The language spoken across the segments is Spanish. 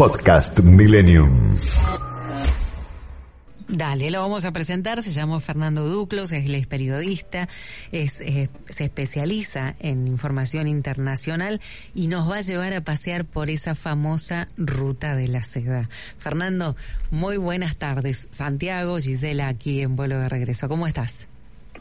Podcast Millennium. Dale, lo vamos a presentar. Se llama Fernando Duclos, es, es periodista, se especializa en información internacional y nos va a llevar a pasear por esa famosa ruta de la seda. Fernando, muy buenas tardes. Santiago, Gisela, aquí en vuelo de regreso. ¿Cómo estás?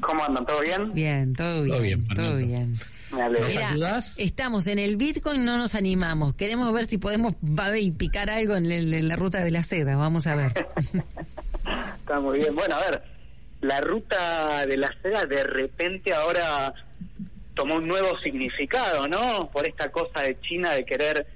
¿Cómo andan? ¿Todo bien? Bien, todo bien, todo bien. Me alegro. Mira, estamos en el Bitcoin, no nos animamos. Queremos ver si podemos y picar algo en, el- en la ruta de la seda. Vamos a ver. Está muy bien. Bueno, a ver, la ruta de la seda de repente ahora tomó un nuevo significado, ¿no? Por esta cosa de China de querer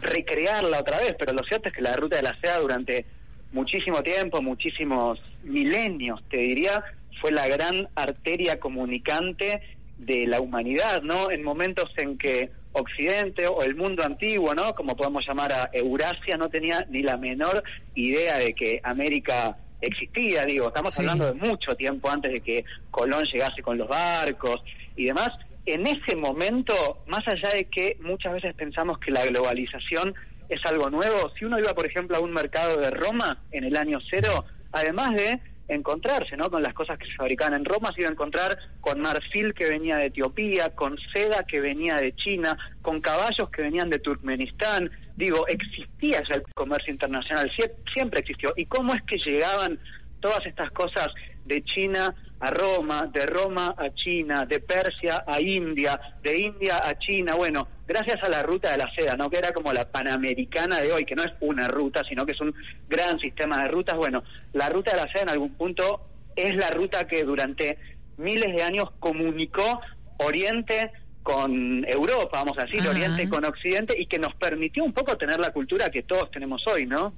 recrearla otra vez, pero lo cierto es que la ruta de la seda durante muchísimo tiempo, muchísimos milenios, te diría, fue la gran arteria comunicante de la humanidad, ¿no? En momentos en que Occidente o el mundo antiguo, ¿no? Como podemos llamar a Eurasia, no tenía ni la menor idea de que América existía, digo, estamos Sí. hablando de mucho tiempo antes de que Colón llegase con los barcos y demás. En ese momento, más allá de que muchas veces pensamos que la globalización es algo nuevo, si uno iba, por ejemplo, a un mercado de Roma en el año cero, además de encontrarse ¿no? con las cosas que se fabricaban en Roma, se iba a encontrar con marfil que venía de Etiopía, con seda que venía de China, con caballos que venían de Turkmenistán. Digo, existía ya el comercio internacional, sie- siempre existió. ¿Y cómo es que llegaban todas estas cosas de China a Roma, de Roma a China, de Persia a India, de India a China? Bueno, gracias a la ruta de la seda, ¿no? Que era como la panamericana de hoy, que no es una ruta, sino que es un gran sistema de rutas. Bueno, la ruta de la seda en algún punto es la ruta que durante miles de años comunicó Oriente con Europa, vamos a decir, Ajá. Oriente con Occidente, y que nos permitió un poco tener la cultura que todos tenemos hoy, ¿no?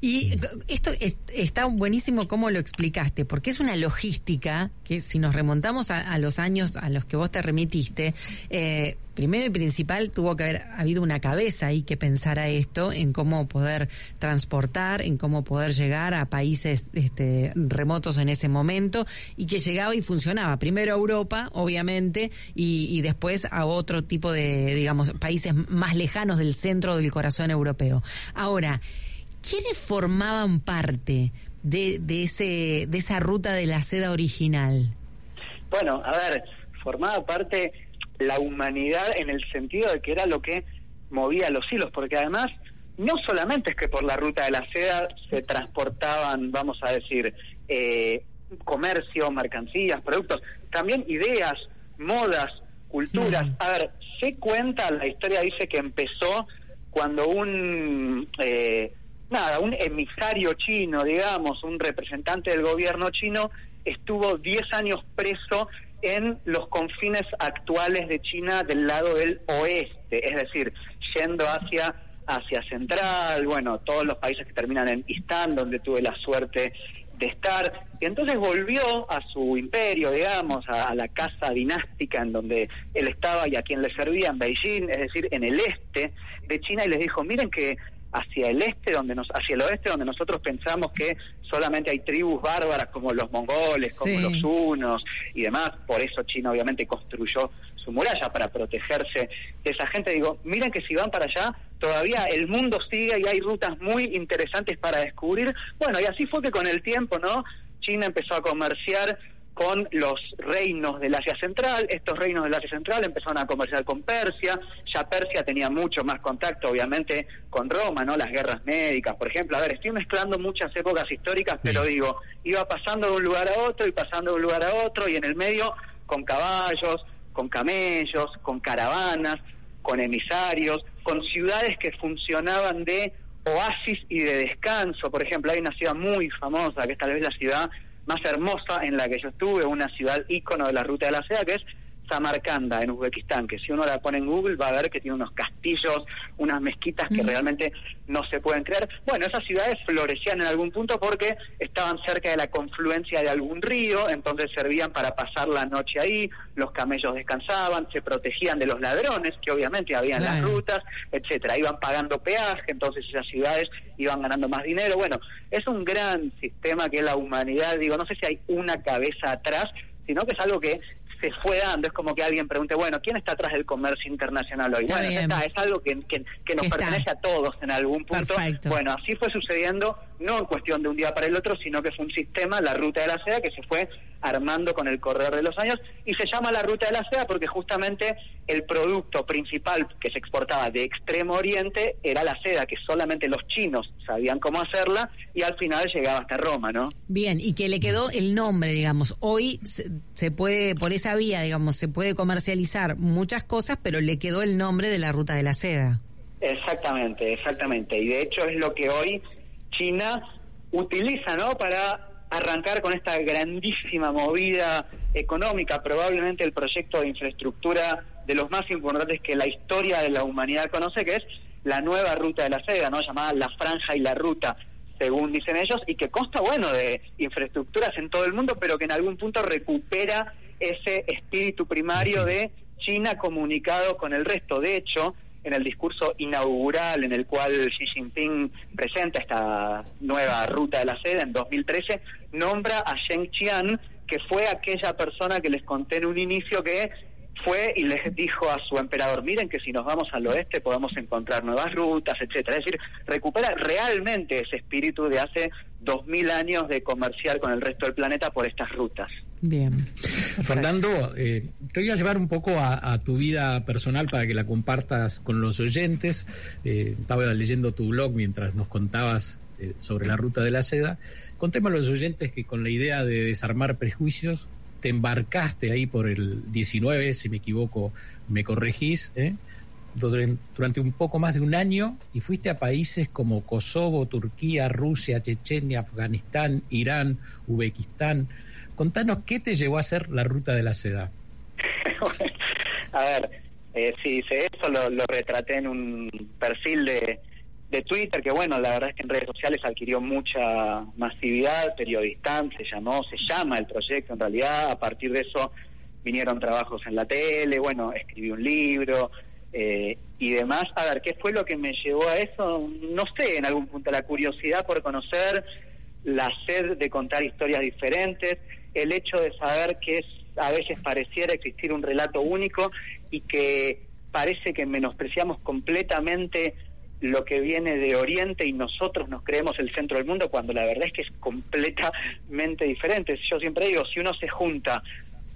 Y esto es- está buenísimo cómo lo explicaste, porque es una logística que si nos remontamos a, a los años a los que vos te remitiste, eh, primero y principal tuvo que haber habido una cabeza ahí que pensara esto en cómo poder transportar, en cómo poder llegar a países este, remotos en ese momento y que llegaba y funcionaba. Primero a Europa, obviamente, y, y después a otro tipo de, digamos, países más lejanos del centro del corazón europeo. Ahora, ¿quiénes formaban parte de, de, ese, de esa ruta de la seda original? Bueno, a ver, formaba parte la humanidad en el sentido de que era lo que movía los hilos, porque además no solamente es que por la ruta de la seda se transportaban, vamos a decir, eh, comercio, mercancías, productos, también ideas, modas, culturas. Mm. A ver, se cuenta, la historia dice que empezó cuando un eh, nada, un emisario chino, digamos, un representante del gobierno chino estuvo 10 años preso en los confines actuales de China del lado del oeste, es decir, yendo hacia Asia Central, bueno, todos los países que terminan en Istán, donde tuve la suerte de estar, y entonces volvió a su imperio, digamos, a, a la casa dinástica en donde él estaba y a quien le servía en Beijing, es decir, en el este de China, y les dijo, miren que hacia el este, donde nos, hacia el oeste, donde nosotros pensamos que solamente hay tribus bárbaras como los mongoles, como Sí. los hunos y demás, por eso China obviamente construyó su muralla para protegerse de esa gente. Digo, miren que si van para allá, todavía el mundo sigue y hay rutas muy interesantes para descubrir. Bueno, y así fue que con el tiempo, ¿no? China empezó a comerciar con los reinos del Asia Central, estos reinos del Asia Central empezaron a comerciar con Persia, ya Persia tenía mucho más contacto obviamente con Roma, ¿no? Las guerras médicas, por ejemplo. A ver, estoy mezclando muchas épocas históricas, pero digo, iba pasando de un lugar a otro y pasando de un lugar a otro y en el medio con caballos, con camellos, con caravanas, con emisarios, con ciudades que funcionaban de oasis y de descanso. Por ejemplo, hay una ciudad muy famosa, que es tal vez la ciudad más hermosa en la que yo estuve, una ciudad ícono de la ruta de la seda, que es Samarcanda, en Uzbekistán, que si uno la pone en Google va a ver que tiene unos castillos, unas mezquitas que Mm. realmente no se pueden creer. Bueno, esas ciudades florecían en algún punto porque estaban cerca de la confluencia de algún río, entonces servían para pasar la noche ahí, los camellos descansaban, se protegían de los ladrones, que obviamente había en Claro. las rutas, etcétera. Iban pagando peaje, entonces esas ciudades iban ganando más dinero. Bueno, es un gran sistema que la humanidad, digo, no sé si hay una cabeza atrás, sino que es algo que se fue dando. Es como que alguien pregunte, bueno, ¿quién está atrás del comercio internacional hoy? bueno, está, es algo que, que, nos pertenece a todos en algún punto. Bueno, así fue sucediendo, no en cuestión de un día para el otro, sino que fue un sistema, la ruta de la seda, que se fue armando con el correr de los años y se llama la ruta de la seda porque justamente el producto principal que se exportaba de Extremo Oriente era la seda, que solamente los chinos sabían cómo hacerla y al final llegaba hasta Roma, ¿no? Bien, y que le quedó el nombre, digamos. Hoy se, puede, por esa vía, digamos, se puede comercializar muchas cosas, pero le quedó el nombre de la ruta de la seda. Exactamente, exactamente. Y de hecho es lo que hoy China utiliza, ¿no? Para arrancar con esta grandísima movida económica, probablemente el proyecto de infraestructura de los más importantes que la historia de la humanidad conoce, que es la nueva ruta de la seda, ¿no? llamada la franja y la ruta, según dicen ellos, y que consta, bueno, de infraestructuras en todo el mundo, pero que en algún punto recupera ese espíritu primario de China comunicado con el resto. De hecho, en el discurso inaugural en el cual Xi Jinping presenta esta nueva ruta de la seda en 2013, nombra a Sheng Qian, que fue aquella persona que les conté en un inicio que fue y les dijo a su emperador, miren que si nos vamos al oeste podemos encontrar nuevas rutas, etcétera. Es decir, recupera realmente ese espíritu de hace dos mil años de comerciar con el resto del planeta por estas rutas. Bien. Fernando, eh, te voy a llevar un poco a, tu vida personal para que la compartas con los oyentes. Eh, estaba leyendo tu blog mientras nos contabas eh, sobre la ruta de la seda. Contemos a los oyentes que con la idea de desarmar prejuicios, te embarcaste ahí por el 19, si me equivoco, me corregís, ¿eh? durante un poco más de un año y fuiste a países como Kosovo, Turquía, Rusia, Chechenia, Afganistán, Irán, Uzbekistán. Contanos qué te llevó a hacer la ruta de la seda. a ver, eh, sí, eso lo, lo retraté en un perfil de, de Twitter, que bueno, la verdad es que en redes sociales adquirió mucha masividad, Periodistán se llamó, se llama el proyecto en realidad, a partir de eso vinieron trabajos en la tele, bueno, escribí un libro eh, y demás. A ver, ¿qué fue lo que me llevó a eso? No sé, en algún punto la curiosidad por conocer, la sed de contar historias diferentes, el hecho de saber que es, a veces pareciera existir un relato único y que parece que menospreciamos completamente lo que viene de Oriente y nosotros nos creemos el centro del mundo cuando la verdad es que es completamente diferente. Yo siempre digo, si uno se junta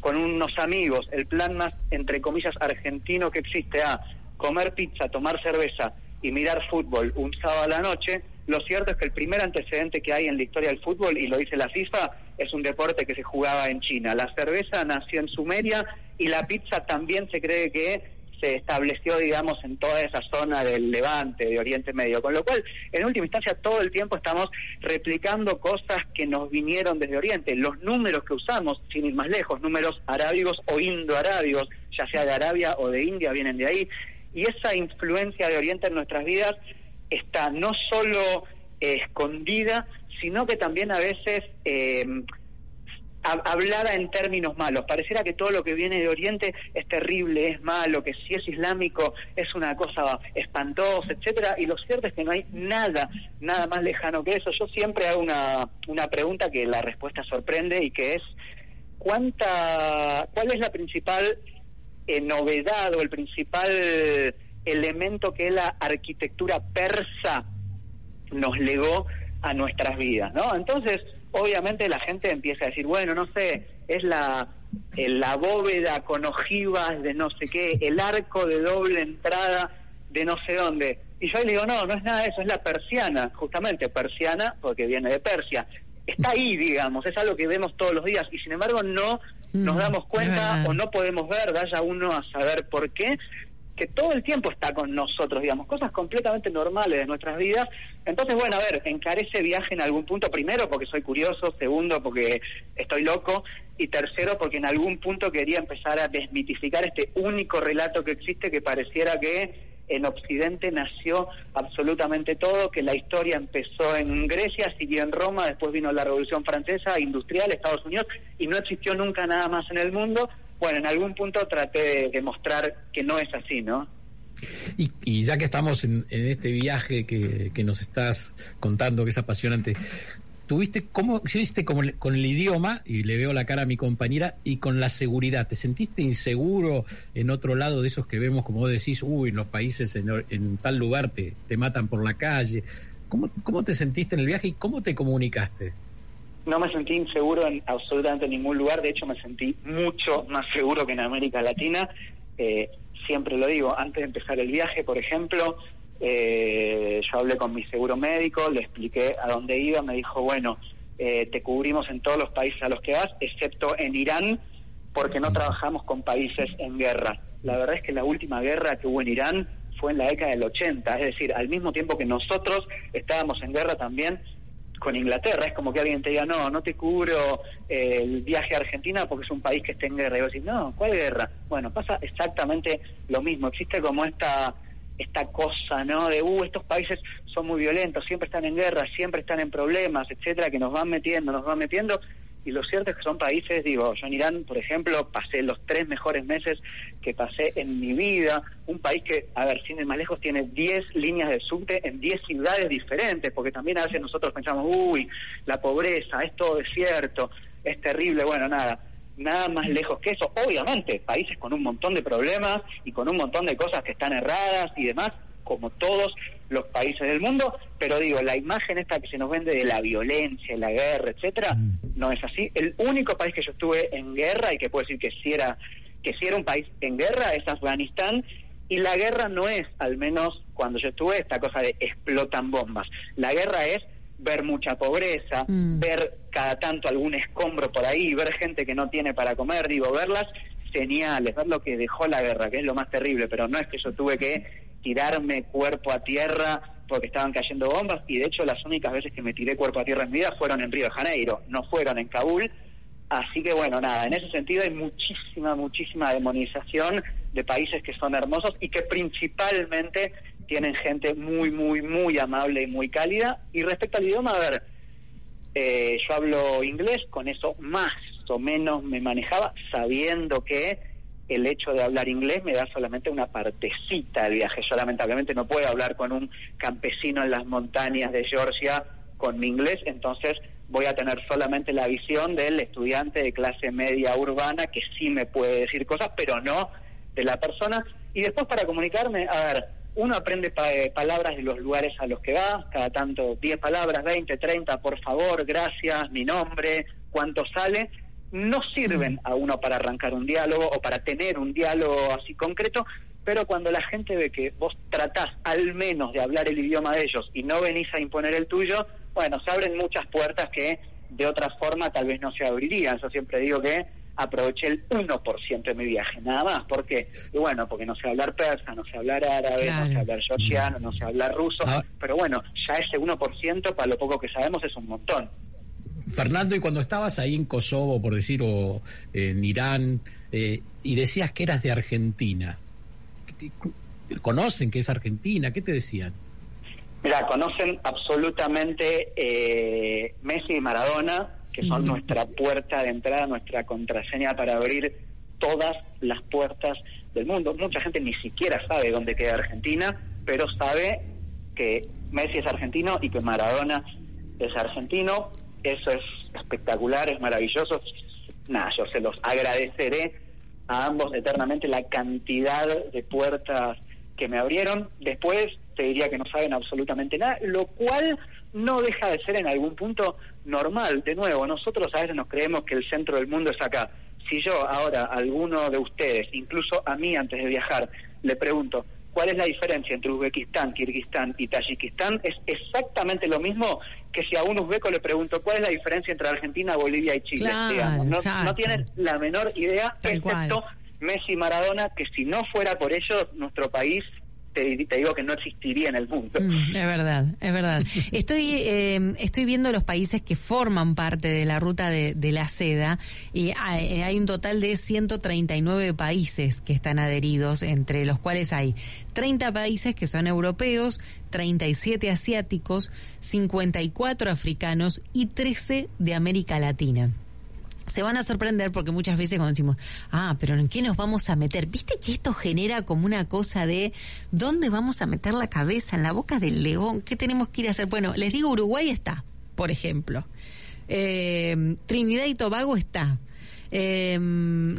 con unos amigos, el plan más, entre comillas, argentino que existe a comer pizza, tomar cerveza y mirar fútbol un sábado a la noche, lo cierto es que el primer antecedente que hay en la historia del fútbol, y lo dice la FIFA, es un deporte que se jugaba en China. La cerveza nació en Sumeria y la pizza también se cree que se estableció, digamos, en toda esa zona del Levante, de Oriente Medio. Con lo cual, en última instancia, todo el tiempo estamos replicando cosas que nos vinieron desde Oriente. Los números que usamos, sin ir más lejos, números arábigos o indoarábigos, ya sea de Arabia o de India, vienen de ahí. Y esa influencia de Oriente en nuestras vidas está no solo escondida, sino que también a veces eh, hablada en términos malos. Pareciera que todo lo que viene de Oriente es terrible, es malo, que si es islámico es una cosa espantosa, etcétera. Y lo cierto es que no hay nada, nada más lejano que eso. Yo siempre hago una, una pregunta que la respuesta sorprende y que es cuánta, cuál es la principal eh, novedad o el principal elemento que la arquitectura persa nos legó a nuestras vidas, ¿no? Entonces obviamente la gente empieza a decir, bueno, no sé, es la, la bóveda con ojivas de no sé qué, el arco de doble entrada de no sé dónde. Y yo le digo, no, no es nada de eso, es la persiana, justamente persiana porque viene de Persia. Está ahí, digamos, es algo que vemos todos los días y sin embargo no nos mm, damos cuenta o no podemos ver, vaya uno a saber por qué, que todo el tiempo está con nosotros, digamos, cosas completamente normales de nuestras vidas. Entonces, bueno, a ver, encarece viaje en algún punto, primero porque soy curioso, segundo porque estoy loco y tercero porque en algún punto quería empezar a desmitificar este único relato que existe que pareciera que en Occidente nació absolutamente todo, que la historia empezó en Grecia, siguió en Roma, después vino la Revolución Francesa, industrial, Estados Unidos, y no existió nunca nada más en el mundo, bueno, en algún punto traté de demostrar que no es así, ¿no? Y, ya que estamos en, este viaje que, nos estás contando, que es apasionante, tuviste, ¿cómo viste con, con el idioma? Y le veo la cara a mi compañera, y con la seguridad. ¿Te sentiste inseguro en otro lado de esos que vemos, como decís, uy, en los países en, tal lugar te, te matan por la calle? ¿Cómo, ¿Cómo te sentiste en el viaje y cómo te comunicaste? No me sentí inseguro en absolutamente ningún lugar, de hecho me sentí mucho más seguro que en América Latina. Eh, siempre lo digo, antes de empezar el viaje, por ejemplo, eh, yo hablé con mi seguro médico, le expliqué a dónde iba, me dijo, bueno, eh, te cubrimos en todos los países a los que vas, excepto en Irán, porque no trabajamos con países en guerra. La verdad es que la última guerra que hubo en Irán fue en la década del 80, es decir, al mismo tiempo que nosotros estábamos en guerra también con Inglaterra. Es como que alguien te diga, no, no te cubro eh, el viaje a Argentina porque es un país que esté en guerra. Y vos decís, no, ¿cuál guerra? Bueno, pasa exactamente lo mismo. Existe como esta esta cosa, ¿no? De, uh, estos países son muy violentos, siempre están en guerra, siempre están en problemas, etcétera, que nos van metiendo, nos van metiendo y lo cierto es que son países, digo, yo en Irán, por ejemplo, pasé los tres mejores meses que pasé en mi vida, un país que, a ver, sin ir más lejos, tiene 10 líneas de subte en 10 ciudades diferentes, porque también a veces nosotros pensamos, uy, la pobreza, es todo desierto, es terrible, bueno, nada, nada más lejos que eso. Obviamente, países con un montón de problemas y con un montón de cosas que están erradas y demás, como todos los países del mundo, pero digo, la imagen esta que se nos vende de la violencia, la guerra, etcétera, mm. no es así. El único país que yo estuve en guerra y que puedo decir que si era que si era un país en guerra es Afganistán y la guerra no es, al menos cuando yo estuve, esta cosa de explotan bombas. La guerra es ver mucha pobreza, mm. ver cada tanto algún escombro por ahí, ver gente que no tiene para comer, digo, verlas señales, ver lo que dejó la guerra, que es lo más terrible, pero no es que yo tuve que tirarme cuerpo a tierra porque estaban cayendo bombas y de hecho las únicas veces que me tiré cuerpo a tierra en mi vida fueron en Río de Janeiro, no fueron en Kabul. Así que bueno, nada, en ese sentido hay muchísima, muchísima demonización de países que son hermosos y que principalmente tienen gente muy, muy, muy amable y muy cálida. Y respecto al idioma, a ver, eh, yo hablo inglés, con eso más o menos me manejaba, sabiendo que el hecho de hablar inglés me da solamente una partecita del viaje. Yo lamentablemente no puedo hablar con un campesino en las montañas de Georgia con mi inglés, entonces voy a tener solamente la visión del estudiante de clase media urbana que sí me puede decir cosas, pero no de la persona. Y después para comunicarme, a ver, uno aprende eh, palabras de los lugares a los que va, cada tanto 10 palabras, 20, 30, por favor, gracias, mi nombre, cuánto sale, no sirven a uno para arrancar un diálogo o para tener un diálogo así concreto, pero cuando la gente ve que vos tratás al menos de hablar el idioma de ellos y no venís a imponer el tuyo, bueno, se abren muchas puertas que de otra forma tal vez no se abrirían. Yo siempre digo que aproveché el 1% de mi viaje, nada más. ¿Por qué? Y bueno, porque no sé hablar persa, no sé hablar árabe, no sé hablar georgiano, no sé hablar ruso, ah. pero bueno, ya ese 1% para lo poco que sabemos es un montón. Fernando, y cuando estabas ahí en Kosovo, por decir, o en Irán, eh, y decías que eras de Argentina, ¿conocen que es Argentina? ¿Qué te decían? Mira, conocen absolutamente eh, Messi y Maradona, que son nuestra puerta de entrada, nuestra contraseña para abrir todas las puertas del mundo. Mucha gente ni siquiera sabe dónde queda Argentina, pero sabe que Messi es argentino y que Maradona es argentino eso es espectacular, es maravilloso. Nada, yo se los agradeceré a ambos eternamente la cantidad de puertas que me abrieron. Después te diría que no saben absolutamente nada, lo cual no deja de ser en algún punto normal. De nuevo, nosotros a veces nos creemos que el centro del mundo es acá. Si yo ahora a alguno de ustedes, incluso a mí antes de viajar, le pregunto, ¿Cuál es la diferencia entre Uzbekistán, Kirguistán y Tayikistán? Es exactamente lo mismo que si a un uzbeco le pregunto cuál es la diferencia entre Argentina, Bolivia y Chile. No, tienen la menor idea, excepto Messi y Maradona, que si no fuera por ellos, nuestro país te, digo que no existiría en el mundo. Mm, es verdad, es verdad. Estoy, eh, estoy viendo los países que forman parte de la ruta de, la seda y hay, hay, un total de 139 países que están adheridos, entre los cuales hay 30 países que son europeos, 37 asiáticos, 54 africanos y 13 de América Latina se van a sorprender porque muchas veces cuando decimos, ah, pero ¿en qué nos vamos a meter? ¿Viste que esto genera como una cosa de ¿dónde vamos a meter la cabeza? ¿En la boca del león? ¿Qué tenemos que ir a hacer? Bueno, les digo, Uruguay está. por ejemplo. Eh, Trinidad y Tobago está. Eh,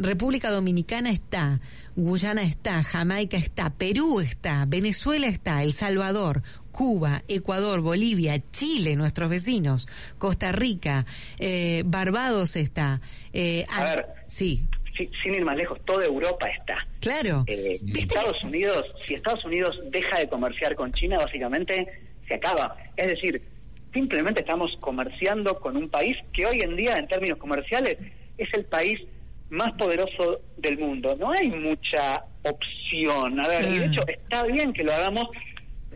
República Dominicana está, Guyana está, Jamaica está, Perú está, Venezuela está, El Salvador, Cuba, Ecuador, Bolivia, Chile, nuestros vecinos, Costa Rica, eh, Barbados está. Eh, a ver, sí. Sin ir más lejos, toda Europa está. Claro. Eh, Estados Unidos, si Estados Unidos deja de comerciar con China, básicamente se acaba. Es decir, simplemente estamos comerciando con un país que hoy en día, en términos comerciales, es el país más poderoso del mundo. No hay mucha opción. A ver, y de hecho está bien que lo hagamos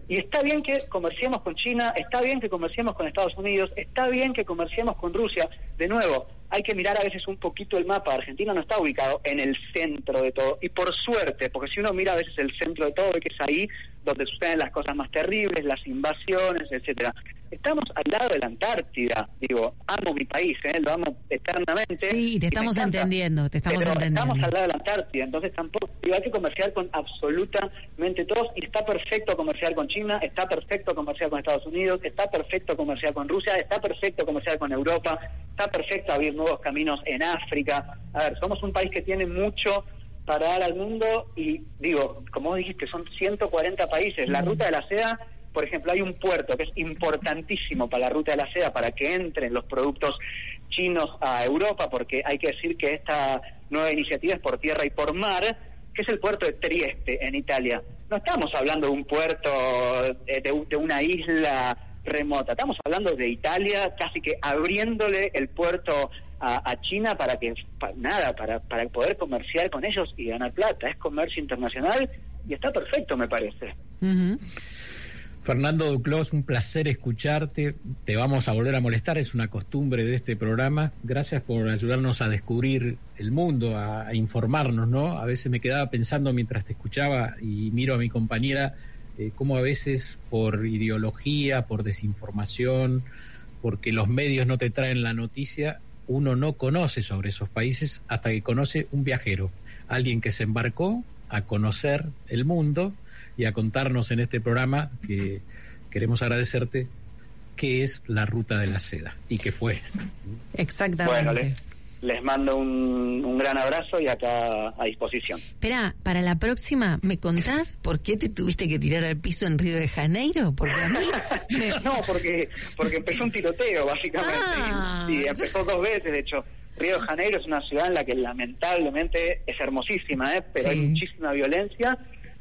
y está bien que comerciemos con China, está bien que comerciemos con Estados Unidos, está bien que comerciemos con Rusia. De nuevo, hay que mirar a veces un poquito el mapa. Argentina no está ubicado en el centro de todo. Y por suerte, porque si uno mira a veces el centro de todo, que es ahí donde suceden las cosas más terribles, las invasiones, etcétera. Estamos al lado de la Antártida, digo, amo mi país, ¿eh? lo amo eternamente. Sí, te estamos entendiendo, te estamos entendiendo. Estamos al lado de la Antártida, entonces tampoco, digo, hay que comerciar con absolutamente todos, y está perfecto comerciar con China, está perfecto comerciar con Estados Unidos, está perfecto comerciar con Rusia, está perfecto comerciar con Europa, está perfecto abrir nuevos caminos en África. A ver, somos un país que tiene mucho para dar al mundo y digo, como dijiste, son 140 países. La ruta de la seda, por ejemplo, hay un puerto que es importantísimo para la ruta de la seda para que entren los productos chinos a Europa, porque hay que decir que esta nueva iniciativa es por tierra y por mar, que es el puerto de Trieste, en Italia. No estamos hablando de un puerto de, de una isla remota, estamos hablando de Italia casi que abriéndole el puerto a, China para que, nada, para, para poder comerciar con ellos y ganar plata. Es comercio internacional y está perfecto, me parece. Fernando Duclos, un placer escucharte. Te vamos a volver a molestar, es una costumbre de este programa. Gracias por ayudarnos a descubrir el mundo, a, informarnos, ¿no? A veces me quedaba pensando mientras te escuchaba y miro a mi compañera eh, cómo a veces por ideología, por desinformación, porque los medios no te traen la noticia, uno no conoce sobre esos países hasta que conoce un viajero, alguien que se embarcó a conocer el mundo y a contarnos en este programa que queremos agradecerte qué es la ruta de la seda y qué fue. Exactamente les mando un, gran abrazo y acá a disposición. Espera, para la próxima, ¿me contás por qué te tuviste que tirar al piso en Río de Janeiro? Porque a mí no, porque, porque empezó un tiroteo, básicamente. Ah, y empezó dos veces, de hecho. Río de Janeiro es una ciudad en la que lamentablemente es hermosísima, ¿eh? pero hay muchísima violencia.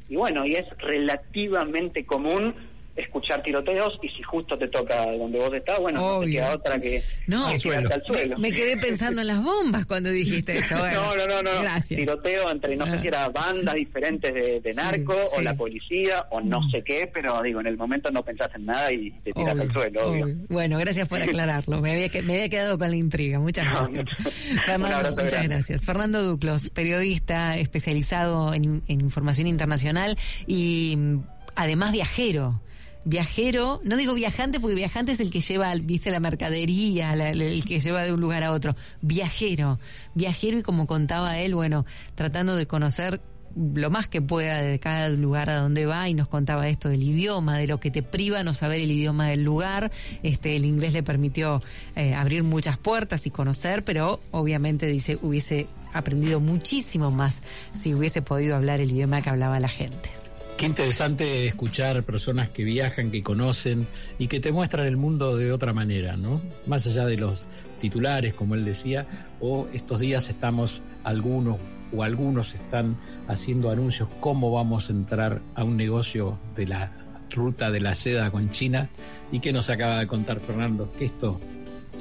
Y bueno, y es relativamente común escuchar tiroteos y si justo te toca donde vos estás, bueno, no te queda otra que, no, al suelo. Me, quedé pensando en las bombas cuando dijiste eso. no, no, no, no. Gracias. Tiroteo entre, no sé ah. si era bandas diferentes de, narco o la policía o no sé qué, pero digo, en el momento no pensás en nada y te tiras al suelo, obvio. Bueno, gracias por aclararlo. Me había, me había quedado con la intriga. Muchas gracias. Fernando, muchas gracias. Fernando Duclos, periodista especializado en, en información internacional y mm, además viajero viajero, no digo viajante porque viajante es el que lleva, viste, la mercadería, el que lleva de un lugar a otro. Viajero, viajero y como contaba él, bueno, tratando de conocer lo más que pueda de cada lugar a donde va y nos contaba esto del idioma, de lo que te priva no saber el idioma del lugar. Este, el inglés le permitió eh, abrir muchas puertas y conocer, pero obviamente dice hubiese aprendido muchísimo más si hubiese podido hablar el idioma que hablaba la gente. Qué interesante escuchar personas que viajan, que conocen y que te muestran el mundo de otra manera, ¿no? Más allá de los titulares, como él decía, o estos días estamos algunos o algunos están haciendo anuncios cómo vamos a entrar a un negocio de la ruta de la seda con China y que nos acaba de contar Fernando que esto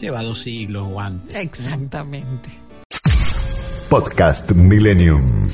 lleva dos siglos o antes. Exactamente. Podcast Millennium.